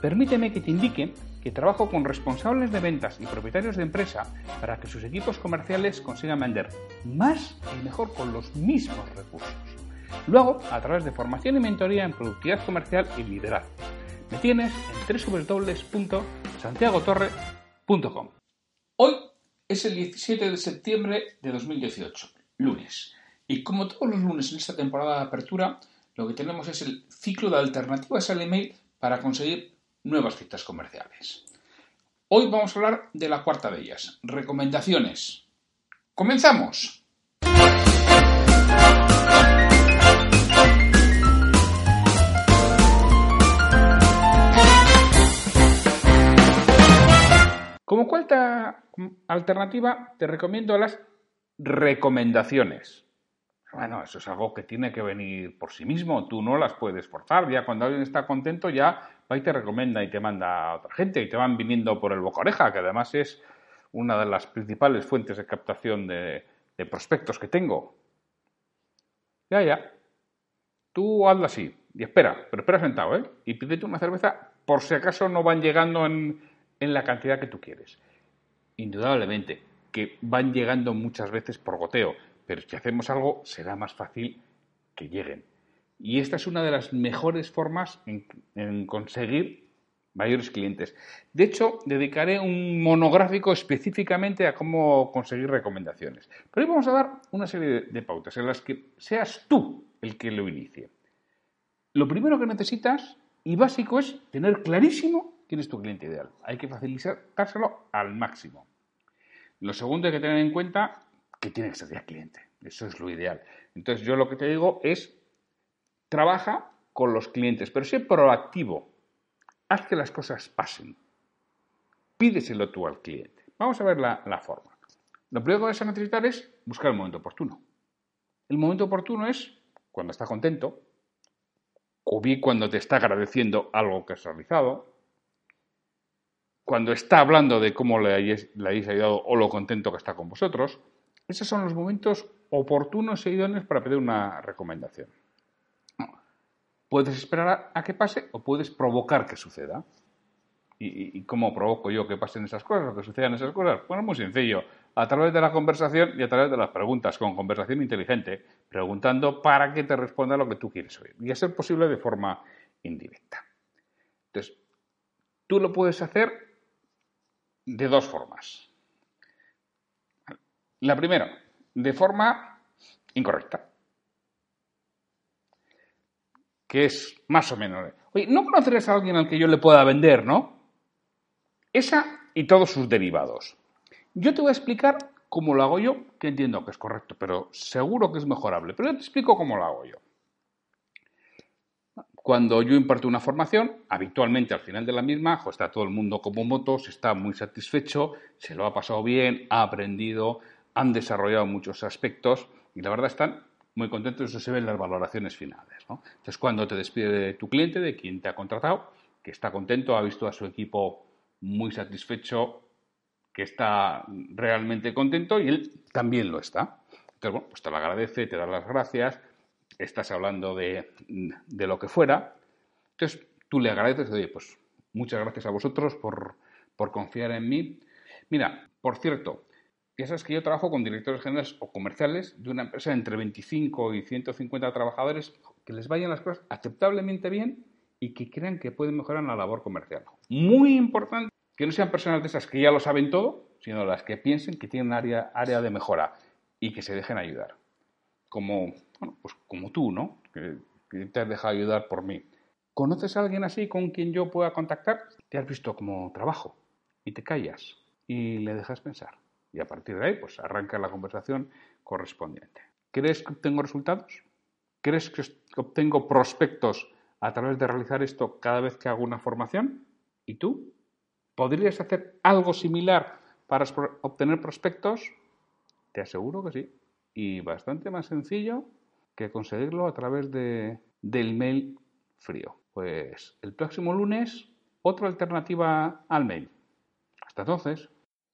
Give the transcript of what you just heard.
permíteme que te indique que trabajo con responsables de ventas y propietarios de empresa para que sus equipos comerciales consigan vender más y mejor con los mismos recursos. Luego, a través de formación y mentoría en productividad comercial y liderazgo. Me tienes en www.santiagotorre.com. Hoy es el 17 de septiembre de 2018, lunes. Y como todos los lunes en esta temporada de apertura, lo que tenemos es el ciclo de alternativas al email para conseguir nuevas citas comerciales. Hoy vamos a hablar de la cuarta de ellas, recomendaciones. ¡Comenzamos! Como cuarta alternativa, te recomiendo las recomendaciones. Bueno, eso es algo que tiene que venir por sí mismo, tú no las puedes forzar, ya cuando alguien está contento ya va y te recomienda y te manda a otra gente y te van viniendo por el boca oreja, que además es una de las principales fuentes de captación de, prospectos que tengo. Ya, ya. Tú hazlo así y espera, pero espera sentado, ¿eh? Y pídete una cerveza por si acaso no van llegando en, en la cantidad que tú quieres. Indudablemente, que van llegando muchas veces por goteo, pero si hacemos algo será más fácil que lleguen. Y esta es una de las mejores formas en, conseguir mayores clientes. De hecho, dedicaré un monográfico específicamente a cómo conseguir recomendaciones. Pero hoy vamos a dar una serie de, pautas en las que seas tú el que lo inicie. Lo primero que necesitas y básico es tener clarísimo quién es tu cliente ideal. Hay que facilitárselo al máximo. Lo segundo hay que tener en cuenta que tiene que ser ya cliente. Eso es lo ideal. Entonces yo lo que te digo es Trabaja con los clientes, pero sé proactivo. Haz que las cosas pasen. Pídeselo tú al cliente. Vamos a ver la, forma. Lo primero que vas a necesitar es buscar el momento oportuno. El momento oportuno es cuando está contento, o bien cuando te está agradeciendo algo que has realizado, cuando está hablando de cómo le hayáis, le ayudado o lo contento que está con vosotros. Esos son los momentos oportunos e idóneos para pedir una recomendación. Puedes esperar a, que pase o puedes provocar que suceda. ¿Y, cómo provoco yo que pasen esas cosas o que sucedan esas cosas? Bueno, muy sencillo. A través de la conversación y a través de las preguntas, con conversación inteligente, preguntando para que te responda lo que tú quieres oír. Y a ser posible de forma indirecta. Entonces, tú lo puedes hacer de dos formas. La primera, de forma incorrecta que es más o menos. Oye, ¿no conocerás a alguien al que yo le pueda vender, no? Esa y todos sus derivados. Yo te voy a explicar cómo lo hago yo, que entiendo que es correcto, pero seguro que es mejorable. Pero yo te explico cómo lo hago yo. Cuando yo imparto una formación, habitualmente al final de la misma, está todo el mundo como motos, está muy satisfecho, se lo ha pasado bien, ha aprendido, han desarrollado muchos aspectos y la verdad están muy contentos, eso se ve en las valoraciones finales. Entonces, cuando te despide de tu cliente, de quien te ha contratado, que está contento, ha visto a su equipo muy satisfecho, que está realmente contento y él también lo está. Entonces, bueno, pues te lo agradece, te da las gracias, estás hablando de, de lo que fuera. Entonces, tú le agradeces, oye, pues muchas gracias a vosotros por, por confiar en mí. Mira, por cierto, sabes que yo trabajo con directores generales o comerciales de una empresa de entre 25 y 150 trabajadores que les vayan las cosas aceptablemente bien y que crean que pueden mejorar la labor comercial. Muy importante que no sean personas de esas que ya lo saben todo, sino las que piensen que tienen área, área de mejora y que se dejen ayudar. Como, pues como tú, ¿no? Que te has dejado ayudar por mí. ¿Conoces a alguien así con quien yo pueda contactar? Te has visto como trabajo y te callas y le dejas pensar y a partir de ahí pues arranca la conversación correspondiente. ¿Crees que obtengo resultados? ¿Crees que obtengo prospectos a través de realizar esto cada vez que hago una formación? ¿Y tú? ¿Podrías hacer algo similar para obtener prospectos? Te aseguro que sí. y bastante más sencillo que conseguirlo a través de, del mail frío. Pues el próximo lunes, otra alternativa al mail. Hasta entonces.